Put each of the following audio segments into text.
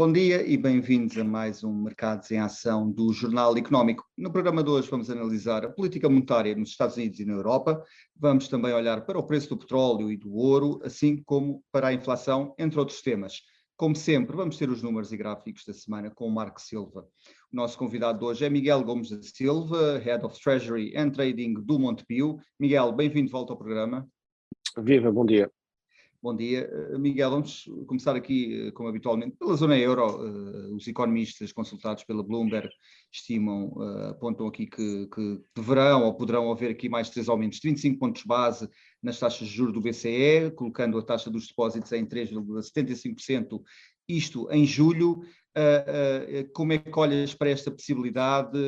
Bom dia e bem-vindos a mais um Mercados em Ação do Jornal Económico. No programa de hoje vamos analisar a política monetária nos Estados Unidos e na Europa. Vamos também olhar para o preço do petróleo e do ouro, assim como para a inflação, entre outros temas. Como sempre, vamos ter os números e gráficos da semana com o Marco Silva. O nosso convidado de hoje é Miguel Gomes da Silva, Head of Treasury and Trading do Montepio. Miguel, bem-vindo de volta ao programa. Viva, bom dia. Bom dia. Eh, Miguel, vamos começar aqui, eh, como habitualmente, pela zona euro. Eh, os economistas consultados pela Bloomberg estimam, apontam aqui que, que deverão ou poderão haver aqui mais três aumentos de 25 pontos base nas taxas de juros do BCE, colocando a taxa dos depósitos em 3,75%, isto em julho. Como é que olhas para esta possibilidade?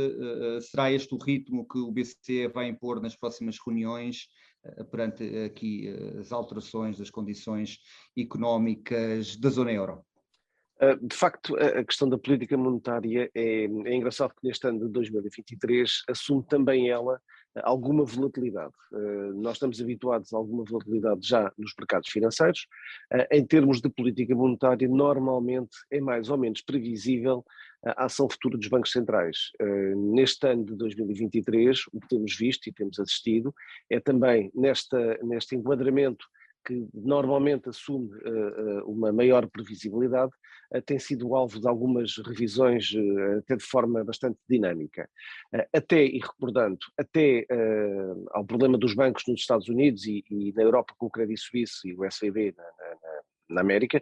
Será este o ritmo que o BCE vai impor nas próximas reuniões? Eh, perante aqui eh, as alterações das condições económicas da zona euro? Eh, de facto, a questão da política monetária é, é engraçado que neste ano de 2023 assume também ela alguma volatilidade. Nós estamos habituados a alguma volatilidade já nos mercados financeiros. Em termos de política monetária, normalmente é mais ou menos previsível a ação futura dos bancos centrais. Neste ano de 2023, o que temos visto e temos assistido é também nesta, neste enquadramento que normalmente assume uh, uma maior previsibilidade, uh, tem sido alvo de algumas revisões, até de forma bastante dinâmica. até, e recordando, até ao problema dos bancos nos Estados Unidos e, e, na Europa com o Credit Suisse e o SVB na, na, na América,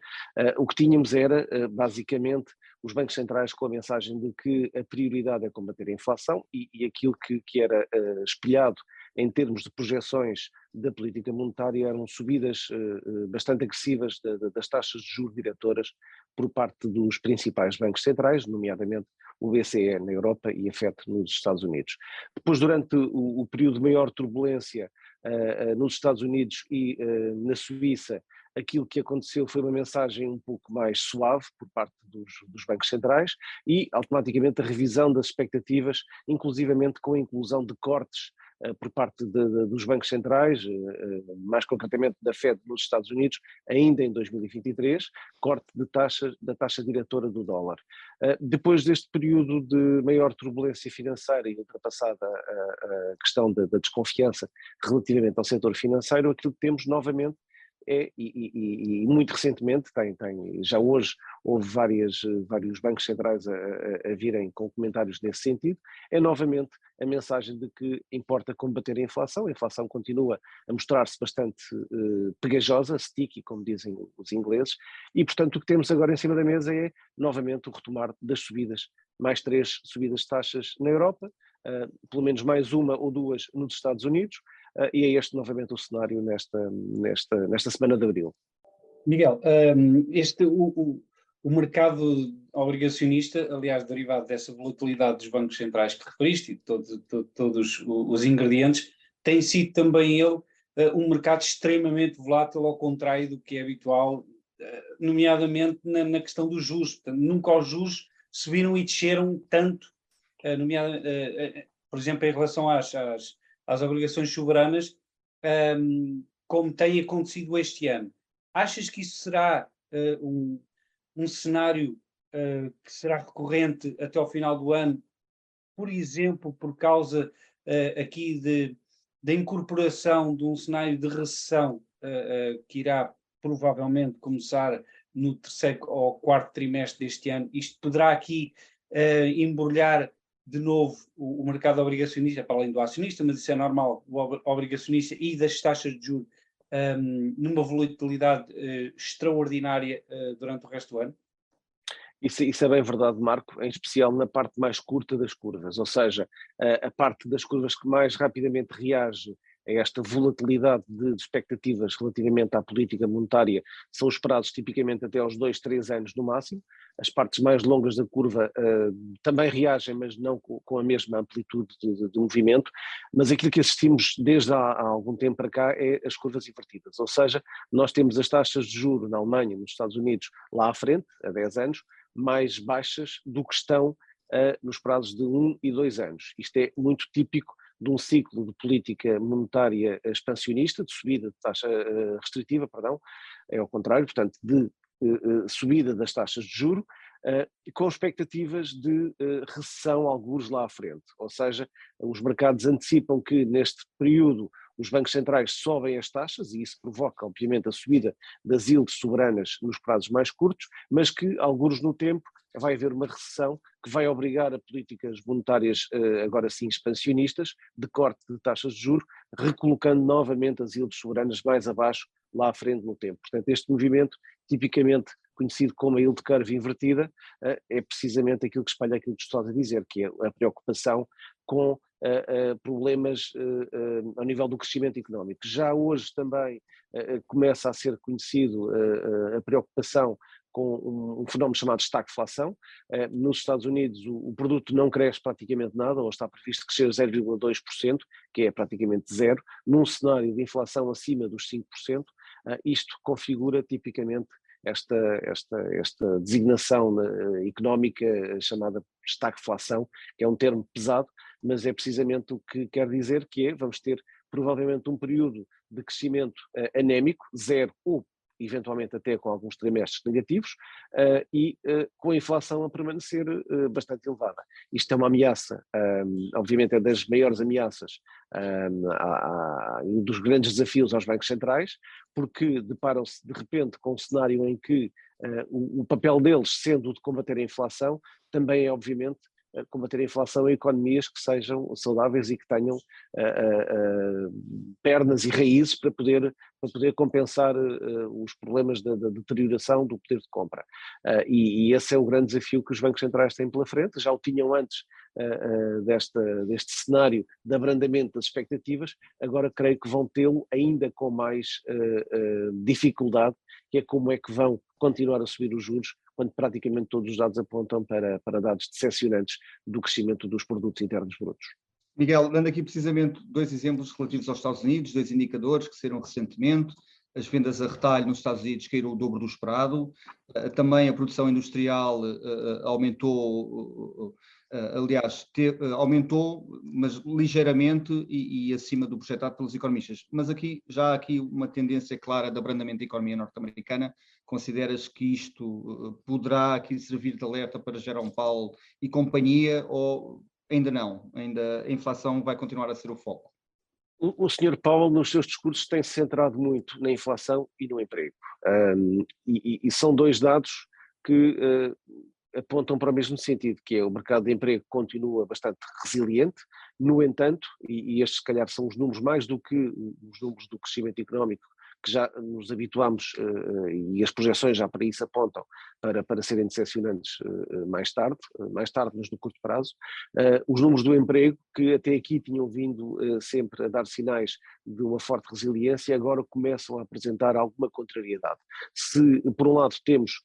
o que tínhamos era, basicamente, os bancos centrais com a mensagem de que a prioridade é combater a inflação e, e aquilo que, que era espelhado em termos de projeções da política monetária eram subidas uh, bastante agressivas das taxas de juros diretoras por parte dos principais bancos centrais, nomeadamente o BCE na Europa e a FED nos Estados Unidos. Depois, durante o, período de maior turbulência uh, nos Estados Unidos e na Suíça, aquilo que aconteceu foi uma mensagem um pouco mais suave por parte dos, dos, bancos centrais e automaticamente a revisão das expectativas, inclusivamente com a inclusão de cortes por parte de, de, dos bancos centrais, uh, mais concretamente da Fed nos Estados Unidos, ainda em 2023, corte de taxa, da taxa diretora do dólar. Depois deste período de maior turbulência financeira e ultrapassada a, a questão da, da desconfiança relativamente ao setor financeiro, aquilo que temos novamente é, e, e, e, muito recentemente, tem, tem, já hoje houve várias, vários bancos centrais a, a, a, virem com comentários nesse sentido, é novamente a mensagem de que importa combater a inflação, a inflação continua a mostrar-se bastante uh, pegajosa, sticky, como dizem os ingleses, e portanto o que temos agora em cima da mesa é novamente o retomar das subidas, mais três subidas de taxas na Europa, uh, pelo menos mais uma ou duas nos Estados Unidos, e é este novamente o cenário nesta, nesta, nesta semana de abril. Miguel, um, este, o, o, o, mercado obrigacionista, aliás, derivado dessa volatilidade dos bancos centrais que referiste, e todo, todo, todos os ingredientes, tem sido também ele uh, um mercado extremamente volátil, ao contrário do que é habitual, uh, nomeadamente na, na, questão dos juros. Nunca os juros subiram e desceram tanto, uh, por exemplo, em relação às, às às obrigações soberanas, um, como tem acontecido este ano. Achas que isso será uh, um, um, cenário uh, que será recorrente até ao final do ano, por exemplo, por causa uh, aqui de, da incorporação de um cenário de recessão que irá provavelmente começar no terceiro ou quarto trimestre deste ano? Isto poderá aqui embrulhar de novo o, o, mercado obrigacionista, para além do acionista, mas isso é normal, o obrigacionista e das taxas de juros um, numa volatilidade uh, extraordinária uh, durante o resto do ano? Isso, isso, é bem verdade, Marco, em especial na parte mais curta das curvas, ou seja, a, a parte das curvas que mais rapidamente reage a esta volatilidade de, expectativas relativamente à política monetária são os prazos tipicamente até aos dois, três anos no máximo. As partes mais longas da curva uh, também reagem, mas não com, com a mesma amplitude de, de, de, movimento. Mas aquilo que assistimos desde há, há, algum tempo para cá é as curvas invertidas, ou seja, nós temos as taxas de juro na Alemanha, nos Estados Unidos, lá à frente, há 10 anos, mais baixas do que estão uh, nos prazos de 1 um e 2 anos. Isto é muito típico de um ciclo de política monetária expansionista, de subida de taxa uh, restritiva, perdão, é ao contrário, portanto, de uh, subida das taxas de juro, com expectativas de recessão, alguns lá à frente. Ou seja, os mercados antecipam que neste período os bancos centrais sobem as taxas e isso provoca, obviamente, a subida das yields soberanas nos prazos mais curtos, mas que, alguns no tempo, vai haver uma recessão que vai obrigar a políticas monetárias, eh, agora sim expansionistas, de corte de taxas de juros, recolocando novamente as yields soberanas mais abaixo, lá à frente no tempo. Portanto, este movimento, tipicamente conhecido como a yield curve invertida, eh, é precisamente aquilo que espalha aquilo que estou a dizer, que é a preocupação com uh, problemas ao nível do crescimento económico. Já hoje também começa a ser conhecido a preocupação com um, um, fenómeno chamado estagflação. nos Estados Unidos o, o, produto não cresce praticamente nada, ou está previsto crescer 0,2%, que é praticamente zero, num cenário de inflação acima dos 5%, isto configura tipicamente esta, esta, esta designação económica chamada estagflação, que é um termo pesado, mas é precisamente o que quer dizer que é, vamos ter provavelmente um período de crescimento uh, anémico, zero ou eventualmente até com alguns trimestres negativos, uh, e uh, com a inflação a permanecer uh, bastante elevada. Isto é uma ameaça, um, obviamente é das maiores ameaças, um, um dos grandes desafios aos bancos centrais, porque deparam-se de repente com um cenário em que o, o papel deles, sendo o de combater a inflação, também é obviamente combater a inflação em economias que sejam saudáveis e que tenham uh, uh, pernas e raízes para poder, para poder compensar uh, os problemas da, da, deterioração do poder de compra. E, e, esse é o grande desafio que os bancos centrais têm pela frente, já o tinham antes desta, deste cenário de abrandamento das expectativas, agora creio que vão tê-lo ainda com mais dificuldade, que é como é que vão continuar a subir os juros quando praticamente todos os dados apontam para, para dados decepcionantes do crescimento dos produtos internos brutos. Miguel, dando aqui precisamente dois exemplos relativos aos Estados Unidos, dois indicadores que saíram recentemente, as vendas a retalho nos Estados Unidos caíram o dobro do esperado, eh, também a produção industrial eh, eh, aumentou aliás, te, uh, aumentou, mas ligeiramente e, e, acima do projetado pelos economistas. Mas aqui já há aqui uma tendência clara de abrandamento da economia norte-americana. Consideras que isto uh, poderá aqui servir de alerta para Jerome Powell e companhia ou ainda não? Ainda a inflação vai continuar a ser o foco? O, Sr. Powell, nos seus discursos, tem se centrado muito na inflação e no emprego. Um, e, e, são dois dados que apontam para o mesmo sentido, que é o mercado de emprego continua bastante resiliente, no entanto, e, e estes se calhar são os números mais do que os números do crescimento económico que já nos habituamos uh, e as projeções já para isso apontam para, para serem decepcionantes uh, mais tarde, mais tarde, mas no curto prazo. os números do emprego, que até aqui tinham vindo sempre a dar sinais de uma forte resiliência, agora começam a apresentar alguma contrariedade. Se, por um lado, temos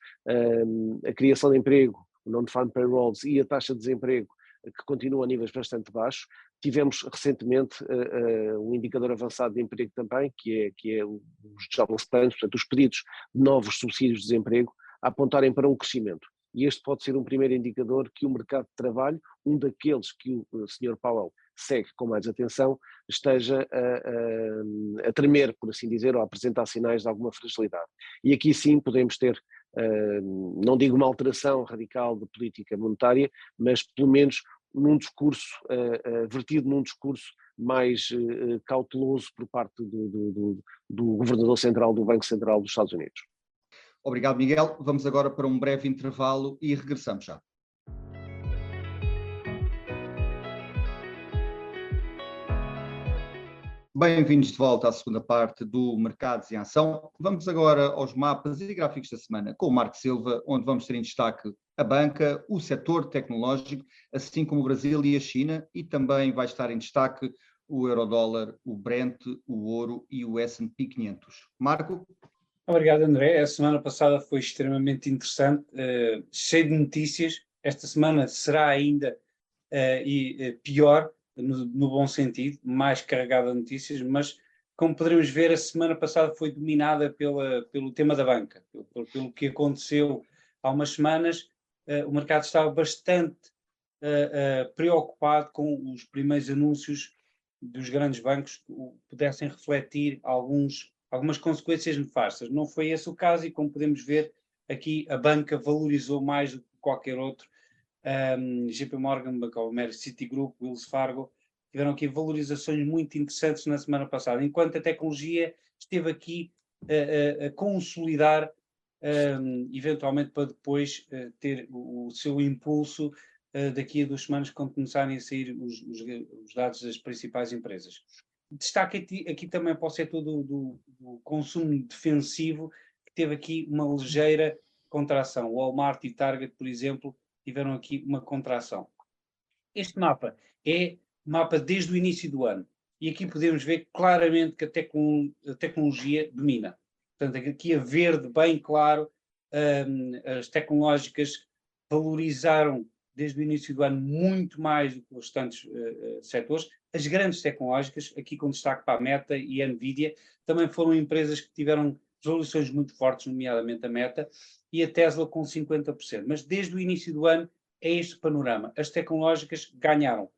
a criação de emprego, o non-farm payrolls e a taxa de desemprego que continua a níveis bastante baixos. Tivemos recentemente uh, uh, um indicador avançado de emprego também, que é, que é os jobless plans, portanto, os pedidos de novos subsídios de desemprego, apontarem para um crescimento. E este pode ser um primeiro indicador que o mercado de trabalho, um daqueles que o, o Sr. Powell segue com mais atenção, esteja a, a, a, tremer, por assim dizer, ou a apresentar sinais de alguma fragilidade. E aqui sim podemos ter, uh, não digo uma alteração radical de política monetária, mas pelo menos num discurso, uh, uh, vertido num discurso mais uh, cauteloso por parte do, do, do, governador central do Banco Central dos Estados Unidos. Obrigado, Miguel. Vamos agora para um breve intervalo e regressamos já. Bem-vindos de volta à segunda parte do Mercados em Ação. Vamos agora aos mapas e gráficos da semana com o Marco Silva, onde vamos ter em destaque a banca, o setor tecnológico, assim como o Brasil e a China, e também vai estar em destaque o eurodólar, o Brent, o ouro e o S&P 500. Marco? Obrigado, André. A semana passada foi extremamente interessante, uh, cheio de notícias. Esta semana será ainda uh, e, uh, pior, no, no, bom sentido, mais carregada de notícias, mas como poderemos ver, a semana passada foi dominada pela, pelo tema da banca, pelo, pelo que aconteceu há umas semanas. Uh, o mercado estava bastante uh, uh, preocupado com os primeiros anúncios dos grandes bancos que pudessem refletir alguns, algumas consequências nefastas. Não foi esse o caso, e como podemos ver, aqui a banca valorizou mais do que qualquer outro. Um, JP Morgan, America, Citigroup, Wells Fargo, tiveram aqui valorizações muito interessantes na semana passada, enquanto a tecnologia esteve aqui a, a, a consolidar, um, eventualmente para depois uh, ter o, seu impulso uh, daqui a duas semanas, quando começarem a sair os, os, os dados das principais empresas. Destaque aqui, aqui também para o setor do, do, do, consumo defensivo, que teve aqui uma ligeira contração. O Walmart e Target, por exemplo, tiveram aqui uma contração. Este mapa é mapa desde o início do ano. E aqui podemos ver claramente que a, tecno, a tecnologia domina. Portanto, aqui a verde, bem claro, um, as tecnológicas valorizaram desde o início do ano muito mais do que os restantes uh, setores. As grandes tecnológicas, aqui com destaque para a Meta e a Nvidia, também foram empresas que tiveram resoluções muito fortes, nomeadamente a Meta, e a Tesla com 50%. Mas desde o início do ano é este panorama. As tecnológicas ganharam.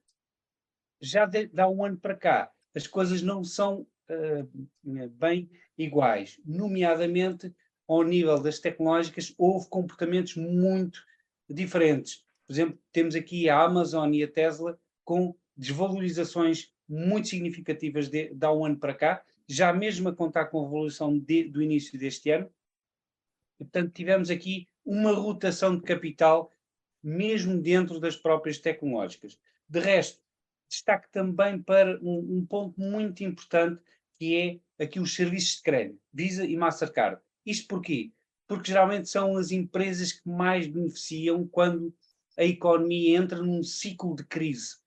Já de, dá um ano para cá, as coisas não são uh, bem iguais. Nomeadamente, ao nível das tecnológicas, houve comportamentos muito diferentes. Por exemplo, temos aqui a Amazon e a Tesla com desvalorizações muito significativas de, de há um ano para cá, já mesmo a contar com a evolução de, do início deste ano. E, portanto, tivemos aqui uma rotação de capital, mesmo dentro das próprias tecnológicas. De resto, destaque também para um, um ponto muito importante, que é aqui os serviços de crédito, Visa e Mastercard. Isto porquê? Porque geralmente são as empresas que mais beneficiam quando a economia entra num ciclo de crise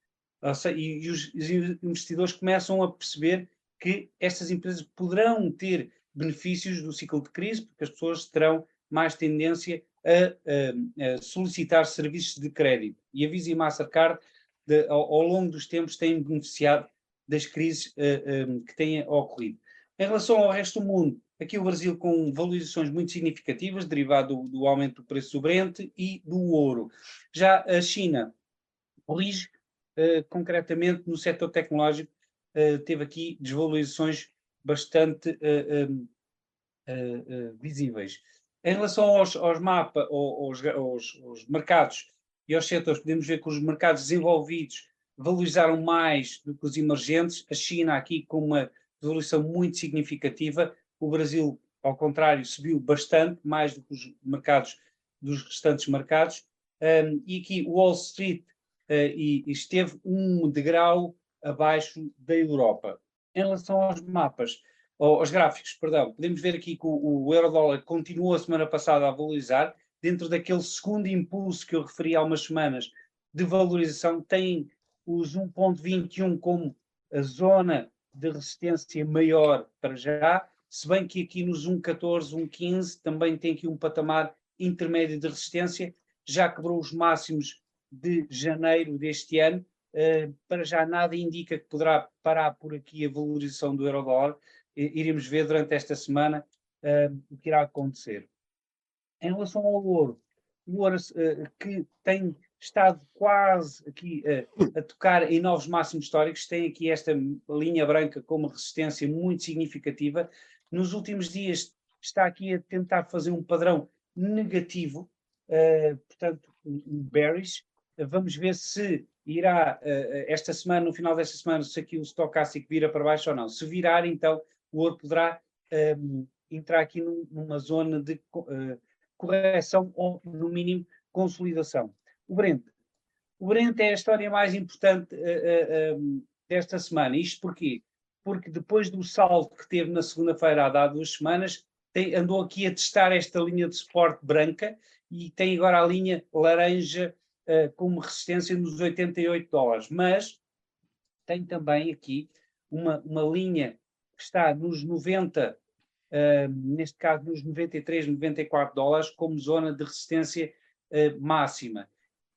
e, os, os investidores começam a perceber que estas empresas poderão ter benefícios do ciclo de crise, porque as pessoas terão mais tendência a, a, a solicitar serviços de crédito. E a Visa e Mastercard, de, ao, ao, longo dos tempos, têm beneficiado das crises eh, um, que têm ocorrido. Em relação ao resto do mundo, aqui o Brasil com valorizações muito significativas, derivado do, do aumento do preço do Brent e do ouro. Já a China corrige uh, concretamente no setor tecnológico, uh, teve aqui desvalorizações bastante uh, visíveis. Em relação aos, aos mapas, aos, aos, aos, mercados e aos setores, podemos ver que os mercados desenvolvidos valorizaram mais do que os emergentes. A China aqui com uma valorização muito significativa. O Brasil, ao contrário, subiu bastante, mais do que os mercados dos restantes mercados. Um, e aqui Wall Street uh, e, esteve um degrau abaixo da Europa. Em relação aos mapas, aos gráficos, perdão, podemos ver aqui que o, o euro-dólar continuou a semana passada a valorizar, dentro daquele segundo impulso que eu referi há umas semanas de valorização, tem os 1.21 como a zona de resistência maior para já, se bem que aqui nos 1.14, 1.15 também tem aqui um patamar intermédio de resistência, já quebrou os máximos de janeiro deste ano, uh, para já nada indica que poderá parar por aqui a valorização do euro-dólar, iremos ver durante esta semana uh, o que irá acontecer. Em relação ao ouro, o ouro uh, que tem estado quase aqui uh, a tocar em novos máximos históricos, tem aqui esta linha branca com uma resistência muito significativa. Nos últimos dias está aqui a tentar fazer um padrão negativo, uh, portanto, um bearish. vamos ver se irá, esta semana, no final desta semana, se aqui o stocástico vira para baixo ou não. Se virar, então, o ouro poderá um, entrar aqui num, numa zona de uh, correção ou, no mínimo, consolidação. O Brent. O Brent é a história mais importante uh, uh, um, desta semana. Isto porquê? Porque depois do salto que teve na segunda-feira, há duas semanas, tem, andou aqui a testar esta linha de suporte branca e tem agora a linha laranja uh, como resistência nos 88 dólares. Mas tem também aqui uma, uma linha que está nos 90, uh, neste caso nos 93, 94 dólares, como zona de resistência uh, máxima.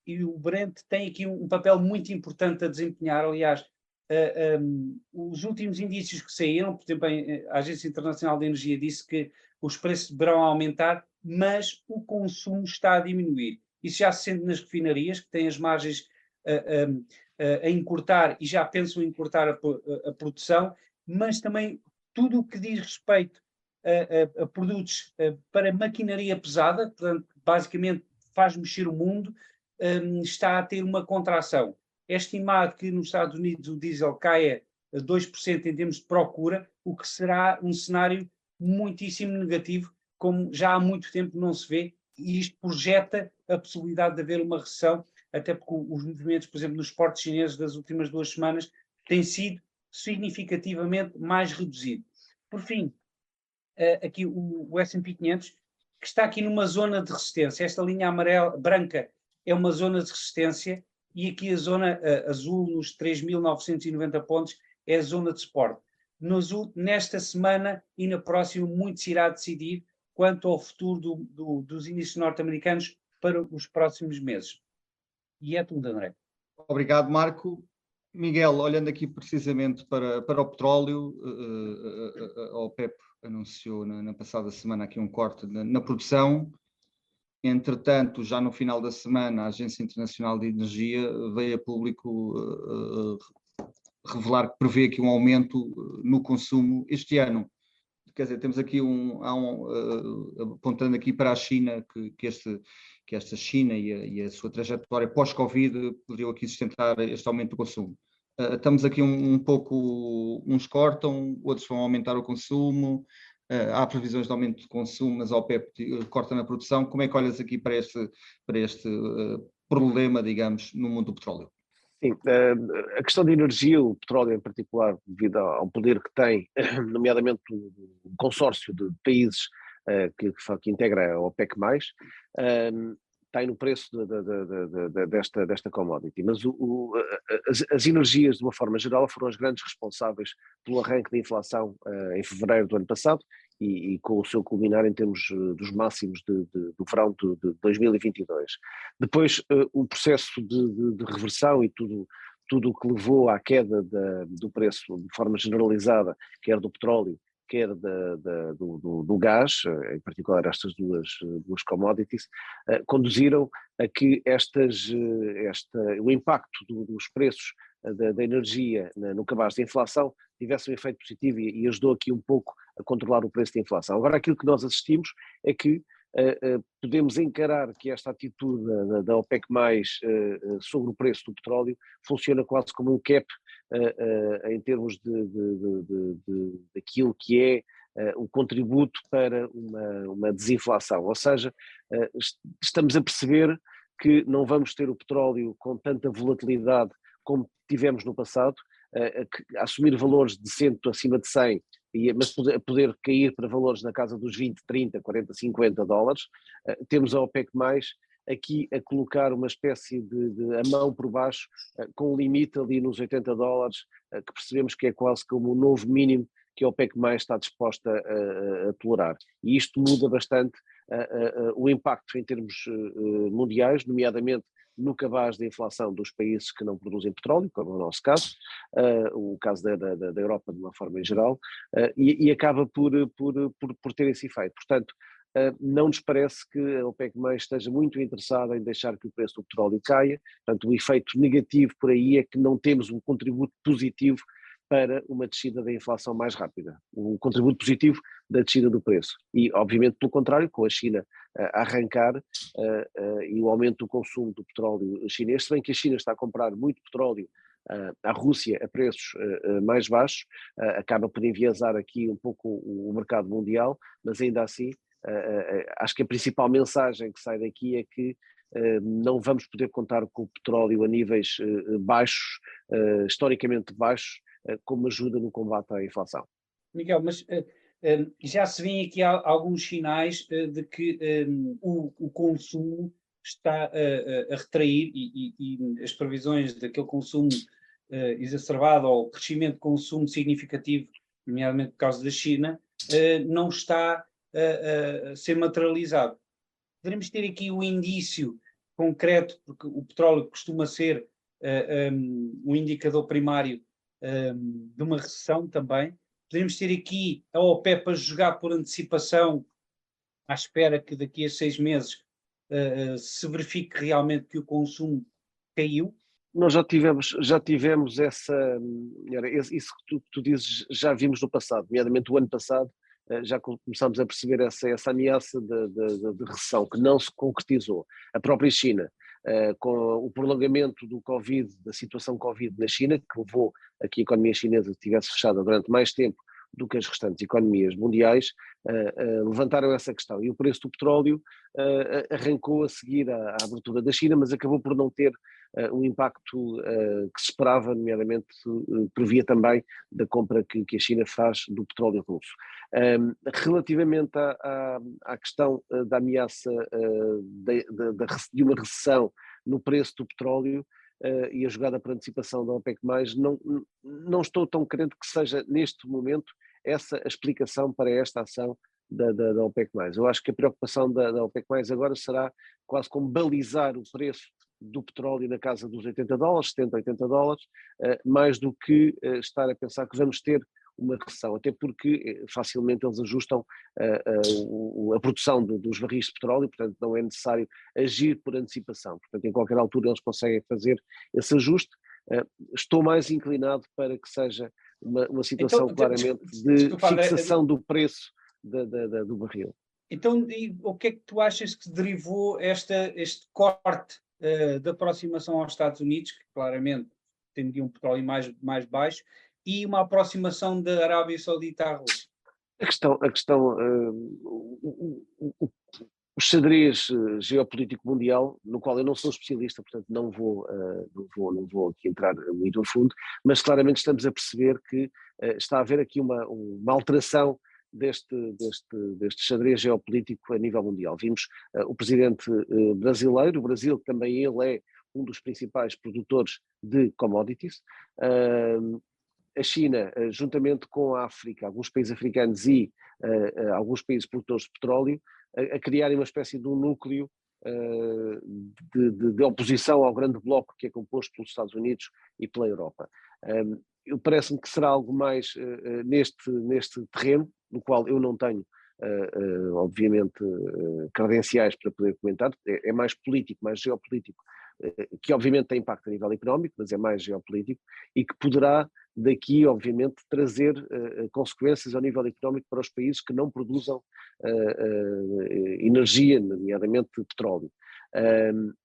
E o Brent tem aqui um, papel muito importante a desempenhar, aliás, uh, um, os últimos indícios que saíram, por exemplo, a Agência Internacional de Energia disse que os preços deverão aumentar, mas o consumo está a diminuir. Isso já se sente nas refinarias, que têm as margens um, a encurtar e já pensam em encurtar a, a, produção, mas também tudo o que diz respeito a, a, a produtos a, para maquinaria pesada, portanto, basicamente faz mexer o mundo, um, está a ter uma contração. É estimado que nos Estados Unidos o diesel caia a 2% em termos de procura, o que será um cenário muitíssimo negativo, como já há muito tempo não se vê, e isto projeta a possibilidade de haver uma recessão, até porque os movimentos, por exemplo, nos portos chineses das últimas duas semanas têm sido significativamente mais reduzidos. Por fim, uh, aqui o S&P 500, que está aqui numa zona de resistência. Esta linha amarela, branca é uma zona de resistência e aqui a zona uh, azul, nos 3.990 pontos, é a zona de suporte. Nesta semana e na próxima, muito se irá decidir quanto ao futuro do, do, dos índices norte-americanos para os próximos meses. E é tudo, André. Obrigado, Marco. Miguel, olhando aqui precisamente para, para o petróleo, uh, uh, uh, a OPEP anunciou na, na, passada semana aqui um corte na, na, produção. Entretanto, já no final da semana, a Agência Internacional de Energia veio a público revelar que prevê aqui um aumento no consumo este ano. Quer dizer, temos aqui um, um apontando aqui para a China, que, que este que esta China e a, e a sua trajetória pós-Covid poderiam aqui sustentar este aumento do consumo. Uh, estamos aqui um, um, pouco, uns cortam, outros vão aumentar o consumo, uh, há previsões de aumento de consumo, mas a OPEP corta na produção. Como é que olhas aqui para este, para este uh, problema, digamos, no mundo do petróleo? Sim, a questão de energia, o petróleo em particular, devido ao poder que tem, nomeadamente o consórcio de países que, que, integra a OPEC+, tem no preço de, de, de, desta, desta commodity. Mas o, o, as, as, energias, de uma forma geral, foram as grandes responsáveis pelo arranque da inflação uh, em fevereiro do ano passado e, e, com o seu culminar em termos uh, dos máximos do verão de, 2022. Depois, uh, o processo de, reversão e tudo tudo o que levou à queda do preço de forma generalizada, quer do petróleo, quer da, da, do, do, do, gás, eh, em particular estas duas, duas commodities, eh, conduziram a que estas, eh, esta, o impacto do, dos preços da, da, energia no cabaz de inflação tivesse um efeito positivo e, e, ajudou aqui um pouco a controlar o preço da inflação. Agora, aquilo que nós assistimos é que podemos encarar que esta atitude da, da OPEC+, uh, sobre o preço do petróleo funciona quase como um cap uh, em termos de, daquilo que é o contributo para uma, uma desinflação. Ou seja, estamos a perceber que não vamos ter o petróleo com tanta volatilidade como tivemos no passado, a, assumir valores de 100 acima de 100, mas poder, poder, cair para valores na casa dos 20, 30, 40, 50 dólares. temos a OPEC+, aqui a colocar uma espécie de, de a mão por baixo, uh, com um limite ali nos 80 dólares, uh, que percebemos que é quase como o novo mínimo que a OPEC mais está disposta a, a, tolerar. E isto muda bastante o impacto em termos mundiais, nomeadamente no cabaz da inflação dos países que não produzem petróleo, como é o nosso caso, o caso da, da, da, Europa de uma forma em geral, e, e, acaba por, por, por, por ter esse efeito. Portanto, ah, não nos parece que a OPEC mais esteja muito interessada em deixar que o preço do petróleo caia, portanto o efeito negativo por aí é que não temos um contributo positivo para uma descida da inflação mais rápida, um contributo positivo da descida do preço. E, obviamente, pelo contrário, com a China a arrancar uh, uh, e o aumento do consumo do petróleo chinês, se bem que a China está a comprar muito petróleo à Rússia a preços mais baixos, acaba por enviesar aqui um pouco o, mercado mundial, mas ainda assim acho que a principal mensagem que sai daqui é que não vamos poder contar com o petróleo a níveis baixos, historicamente baixos, como ajuda no combate à inflação. Miguel, mas já se vêem aqui alguns sinais de que um, o, consumo está a retrair e, as previsões daquele consumo exacerbado ou crescimento de consumo significativo, nomeadamente por causa da China, não está a, ser materializado. Poderemos ter aqui o indício concreto, porque o petróleo costuma ser um, um, indicador primário um, de uma recessão também. Podemos ter aqui a OPEP a jogar por antecipação, à espera que daqui a seis meses uh, se verifique realmente que o consumo caiu. Nós já tivemos, já tivemos essa, isso que tu, tu dizes, já vimos no passado, nomeadamente o ano passado, já começámos a perceber essa, essa ameaça de, de, de, recessão que não se concretizou. A própria China, com o prolongamento do Covid, da situação Covid na China, que levou a que a economia chinesa estivesse fechada durante mais tempo do que as restantes economias mundiais, uh, uh, levantaram essa questão. E o preço do petróleo uh, arrancou a seguir à, à, abertura da China, mas acabou por não ter um impacto que se esperava, nomeadamente previa também da compra que, que, a China faz do petróleo russo. Um, relativamente à, à, à, questão da ameaça de, de, de uma recessão no preço do petróleo, uh, e a jogada por antecipação da OPEC+, não, não estou tão crente que seja neste momento essa a explicação para esta ação da, da, da OPEC+. Eu acho que a preocupação da, da OPEC+, agora será quase como balizar o preço do petróleo na casa dos 80 dólares, 70, 80 dólares, uh, mais do que uh, estar a pensar que vamos ter uma recessão, até porque eh, facilmente eles ajustam uh, uh, a produção dos barris de petróleo, portanto não é necessário agir por antecipação, portanto em qualquer altura eles conseguem fazer esse ajuste. Estou mais inclinado para que seja uma, uma situação então, claramente de fixação do preço de, de, de, do barril. Então, o que é que tu achas que derivou esta, este corte da aproximação aos Estados Unidos, que claramente tem um petróleo mais, mais baixo, e uma aproximação da Arábia Saudita à Rússia? A questão, a questão uh, o, o, o, o xadrez uh, geopolítico mundial, no qual eu não sou especialista, portanto não vou, uh, não vou, não vou aqui entrar muito a fundo, mas claramente estamos a perceber que está a haver aqui uma, uma alteração deste, deste, deste xadrez geopolítico a nível mundial. Vimos o presidente brasileiro, o Brasil também ele é um dos principais produtores de commodities, a China, eh, juntamente com a África, alguns países africanos e uh, uh, alguns países produtores de petróleo, a, a criarem uma espécie de um núcleo uh, de, de, de, oposição ao grande bloco que é composto pelos Estados Unidos e pela Europa. Um, parece-me que será algo mais neste, neste terreno, no qual eu não tenho, obviamente, credenciais para poder comentar, é, é mais político, mais geopolítico, que obviamente tem impacto a nível económico, mas é mais geopolítico, e que poderá daqui, obviamente, trazer uh, consequências ao nível económico para os países que não produzam uh, uh, energia, nomeadamente petróleo.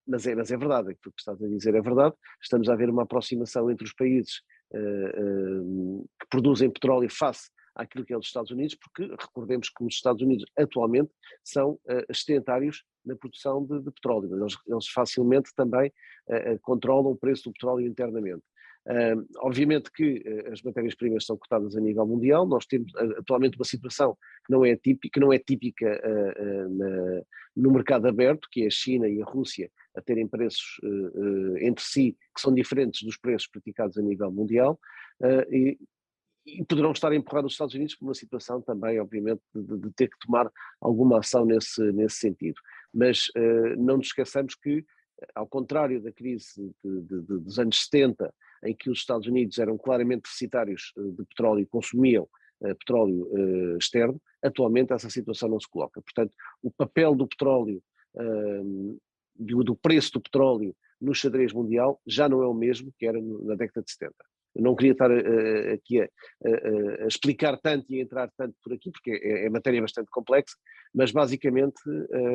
mas, é, mas é verdade, aquilo que estás a dizer é verdade, estamos a ver uma aproximação entre os países que produzem petróleo face àquilo que é os Estados Unidos, porque recordemos que os Estados Unidos atualmente são extentários na produção de, de petróleo, eles, eles, facilmente também controlam o preço do petróleo internamente. Uh, obviamente que uh, as matérias-primas são cotadas a nível mundial, nós temos uh, atualmente uma situação que não é típica, não é típica na, no mercado aberto, que é a China e a Rússia a terem preços entre si que são diferentes dos preços praticados a nível mundial, e, e, poderão estar a empurrar os Estados Unidos por uma situação também, obviamente, de, de ter que tomar alguma ação nesse, nesse sentido. Mas não nos esqueçamos que, ao contrário da crise de, de, dos anos 70, em que os Estados Unidos eram claramente deficitários eh, de petróleo e consumiam uh, petróleo uh, externo, atualmente essa situação não se coloca. Portanto, o papel do petróleo, uh, do, do, preço do petróleo no xadrez mundial já não é o mesmo que era na década de 70. Não queria estar aqui a, a, a, explicar tanto e a entrar tanto por aqui, porque é, é matéria bastante complexa, mas basicamente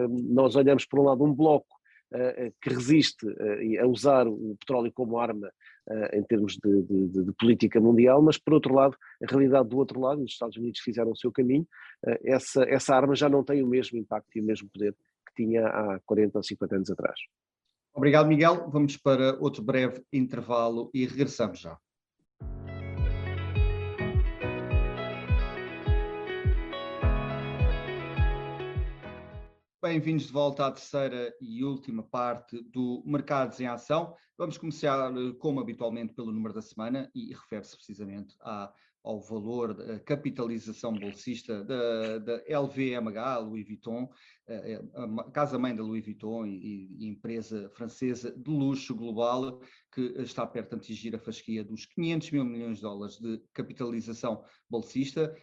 nós olhamos por um lado um bloco que resiste a usar o petróleo como arma em termos de, de, de, política mundial, mas por outro lado, a realidade do outro lado, os Estados Unidos fizeram o seu caminho, essa, essa arma já não tem o mesmo impacto e o mesmo poder que tinha há 40 ou 50 anos atrás. Obrigado, Miguel. Vamos para outro breve intervalo e regressamos já. Bem-vindos de volta à terceira e última parte do Mercados em Ação. Vamos começar, eh, como habitualmente, pelo número da semana e refere-se precisamente à, ao valor da capitalização bolsista da, da LVMH, Louis Vuitton, eh, eh, casa-mãe da Louis Vuitton e, e, empresa francesa de luxo global, que está perto de atingir a fasquia dos 500 mil milhões de dólares de capitalização bolsista.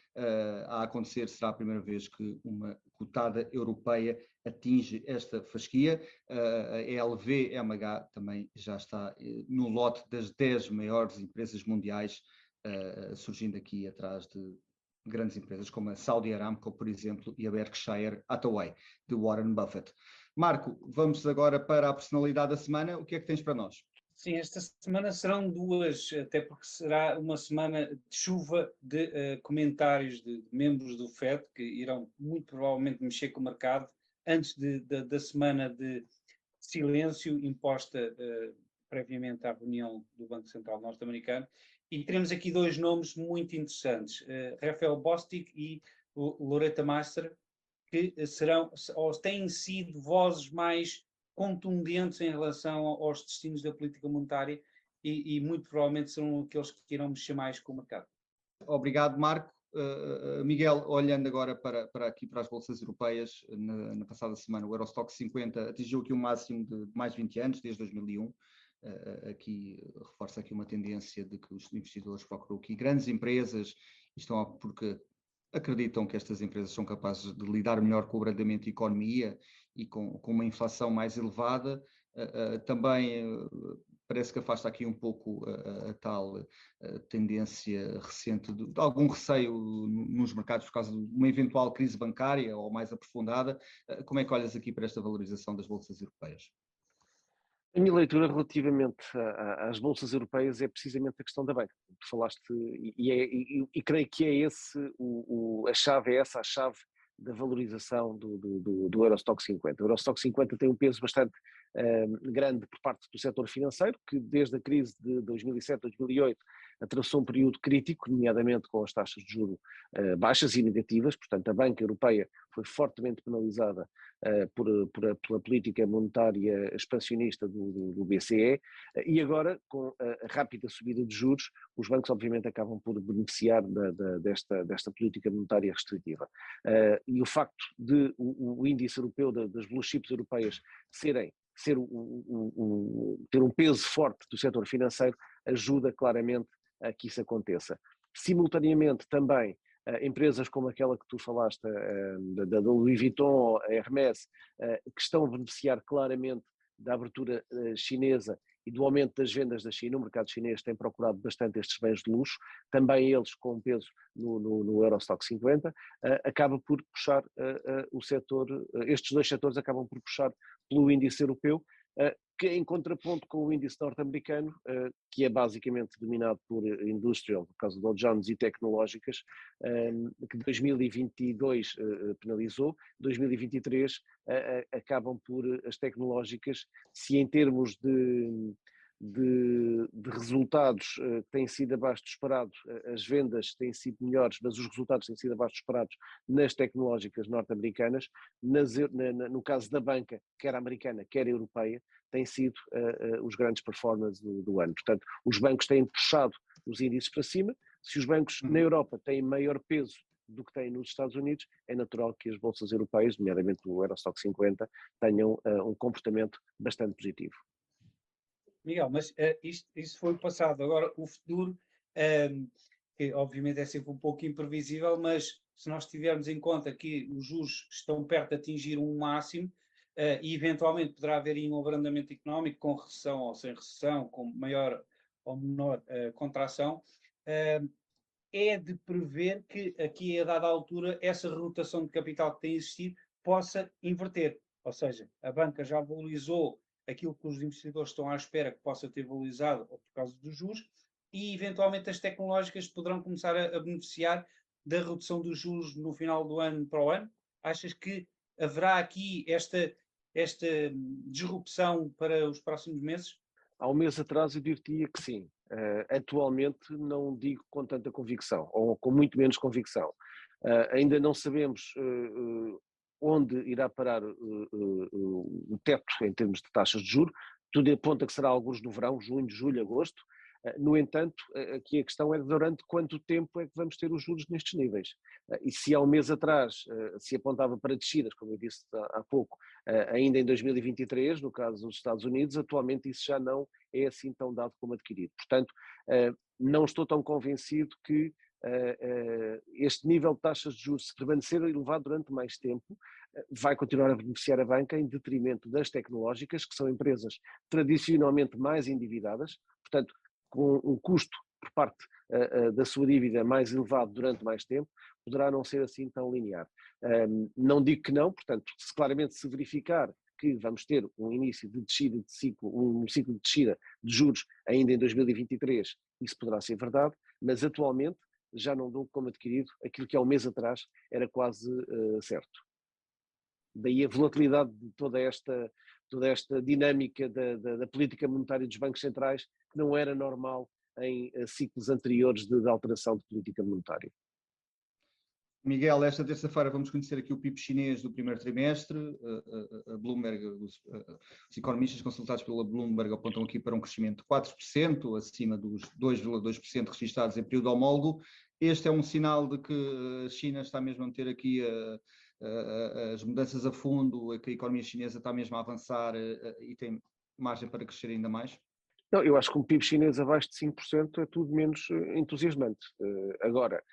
A acontecer será a primeira vez que uma cotada europeia atinge esta fasquia. A LVMH também já está no lote das 10 maiores empresas mundiais uh, surgindo aqui atrás de grandes empresas como a Saudi Aramco, por exemplo, e a Berkshire Hathaway, de Warren Buffett. Marco, vamos agora para a personalidade da semana. O que é que tens para nós? Sim, esta semana serão duas, até porque será uma semana de chuva de uh, comentários de, membros do FED que irão muito provavelmente mexer com o mercado antes de, de, da semana de silêncio imposta uh, previamente à reunião do Banco Central norte-americano. E teremos aqui dois nomes muito interessantes, uh, Rafael Bostic e Loretta Master, que serão, ou têm sido vozes mais contundentes em relação aos destinos da política monetária e, e muito provavelmente serão aqueles que irão mexer mais com o mercado. Obrigado, Marco. Uh, Miguel, olhando agora para, para aqui para as bolsas europeias, na, na, passada semana o Eurostock 50 atingiu aqui um máximo de mais de 20 anos, desde 2001. Uh, aqui reforça aqui uma tendência de que os investidores procuram aqui grandes empresas, estão porque acreditam que estas empresas são capazes de lidar melhor com o abrandamento da economia e com, com uma inflação mais elevada. Uh, também parece que afasta aqui um pouco a, tal tendência recente de, de, algum receio nos mercados por causa de uma eventual crise bancária ou mais aprofundada. como é que olhas aqui para esta valorização das bolsas europeias? A minha leitura relativamente às bolsas europeias é precisamente a questão da banca. Tu falaste, e, é, e, e creio que é esse, o, o, a chave é essa, a chave da valorização do, do, do, Eurostock 50. O Eurostock 50 tem um peso bastante grande por parte do setor financeiro, que desde a crise de 2007, 2008 atravessou um período crítico, nomeadamente com as taxas de juro uh, baixas e negativas, portanto a banca europeia foi fortemente penalizada uh, por, por, pela política monetária expansionista do, do, do BCE, e agora com a rápida subida de juros, os bancos obviamente acabam por beneficiar da, da, desta, desta política monetária restritiva. e o facto de o, o índice europeu das blue chips europeias serem ser ter um peso forte do setor financeiro ajuda claramente a que isso aconteça. Simultaneamente também Uh, empresas como aquela que tu falaste, uh, da, Louis Vuitton, a Hermès, uh, que estão a beneficiar claramente da abertura chinesa e do aumento das vendas da China, o mercado chinês tem procurado bastante estes bens de luxo, também eles com peso no, no, no Eurostock 50, acaba por puxar o setor, estes dois setores acabam por puxar pelo índice europeu, eh, que em contraponto com o índice norte-americano, eh, que é basicamente dominado por industrial, por causa do Jones e tecnológicas, que 2022 eh, penalizou, 2023 acabam por as tecnológicas, se em termos de de, de, resultados uh, têm sido abaixo do esperado, uh, as vendas têm sido melhores, mas os resultados têm sido abaixo do esperados nas tecnológicas norte-americanas. no caso da banca, quer americana, quer europeia, têm sido uh, os grandes performances do, do, ano. Portanto, os bancos têm puxado os índices para cima. Se os bancos uhum. na Europa têm maior peso do que têm nos Estados Unidos, é natural que as bolsas europeias, nomeadamente o Eurostock 50, tenham um comportamento bastante positivo. Miguel, mas uh, isto, isso foi o passado. Agora, o futuro, ehm, que obviamente é sempre um pouco imprevisível, mas se nós tivermos em conta que os juros estão perto de atingir um máximo uh, e eventualmente poderá haver um abrandamento económico com recessão ou sem recessão, com maior ou menor uh, contração, ehm, é de prever que aqui a dada altura essa rotação de capital que tem existido possa inverter. Ou seja, a banca já valorizou aquilo que os investidores estão à espera que possa ter valorizado ou por causa dos juros, e eventualmente as tecnológicas poderão começar a, a beneficiar da redução dos juros no final do ano para o ano? Achas que haverá aqui esta, esta disrupção para os próximos meses? Há um mês atrás eu diria que sim. Uh, atualmente não digo com tanta convicção, ou com muito menos convicção. Uh, ainda não sabemos uh, onde irá parar uh, uh, o teto em termos de taxas de juros, tudo aponta que será alguns no verão, junho, julho, agosto. No entanto, aqui a questão é durante quanto tempo é que vamos ter os juros nestes níveis. E se há um mês atrás se apontava para descidas, como eu disse há pouco, ainda em 2023, no caso dos Estados Unidos, atualmente isso já não é assim tão dado como adquirido. Portanto, não estou tão convencido que este nível de taxas de juros, se permanecer elevado durante mais tempo, uh, vai continuar a beneficiar a banca em detrimento das tecnológicas, que são empresas tradicionalmente mais endividadas, portanto, com um custo por parte da sua dívida mais elevado durante mais tempo, poderá não ser assim tão linear. Não digo que não, portanto, se claramente se verificar que vamos ter um início de descida de ciclo, um ciclo de descida de juros ainda em 2023, isso poderá ser verdade, mas atualmente já não dou como adquirido aquilo que há um mês atrás era quase uh, certo. Daí a volatilidade de toda esta, toda esta dinâmica da, da, da política monetária dos bancos centrais, que não era normal em uh, ciclos anteriores de, de alteração de política monetária. Miguel, esta terça-feira vamos conhecer aqui o PIB chinês do primeiro trimestre. A, Bloomberg, os, os, economistas consultados pela Bloomberg apontam aqui para um crescimento de 4%, acima dos 2,2% registrados em período homólogo. Este é um sinal de que a China está mesmo a meter aqui a, a, as mudanças a fundo, que a economia chinesa está mesmo a avançar e tem margem para crescer ainda mais? Não, eu acho que um PIB chinês abaixo de 5% é tudo menos eh, entusiasmante. Eh, agora,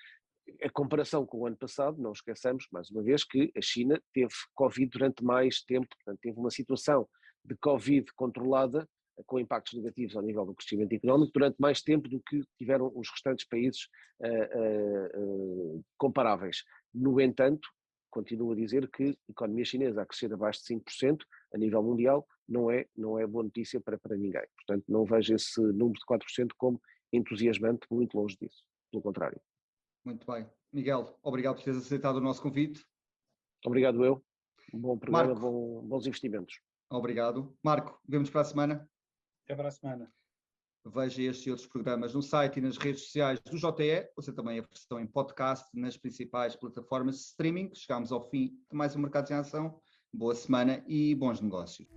a comparação com o ano passado, não esqueçamos, mais uma vez, que a China teve Covid durante mais tempo, portanto, teve uma situação de Covid controlada, com impactos negativos ao nível do crescimento económico, durante mais tempo do que tiveram os restantes países uh, uh, comparáveis. No entanto, continuo a dizer que a economia chinesa a crescer abaixo de 5% a nível mundial não é, não é boa notícia para, para ninguém. Portanto, não vejo esse número de 4% como entusiasmante, muito longe disso. Pelo contrário. Muito bem. Miguel, obrigado por teres aceitado o nosso convite. Obrigado eu. Um bom programa, bom, bons investimentos. Obrigado. Marco, vemos para a semana. Até para a semana. Veja estes e outros programas no site e nas redes sociais do JE. Você também a versão em podcast nas principais plataformas de streaming. Chegamos ao fim de mais um Mercado em Ação. Boa semana e bons negócios.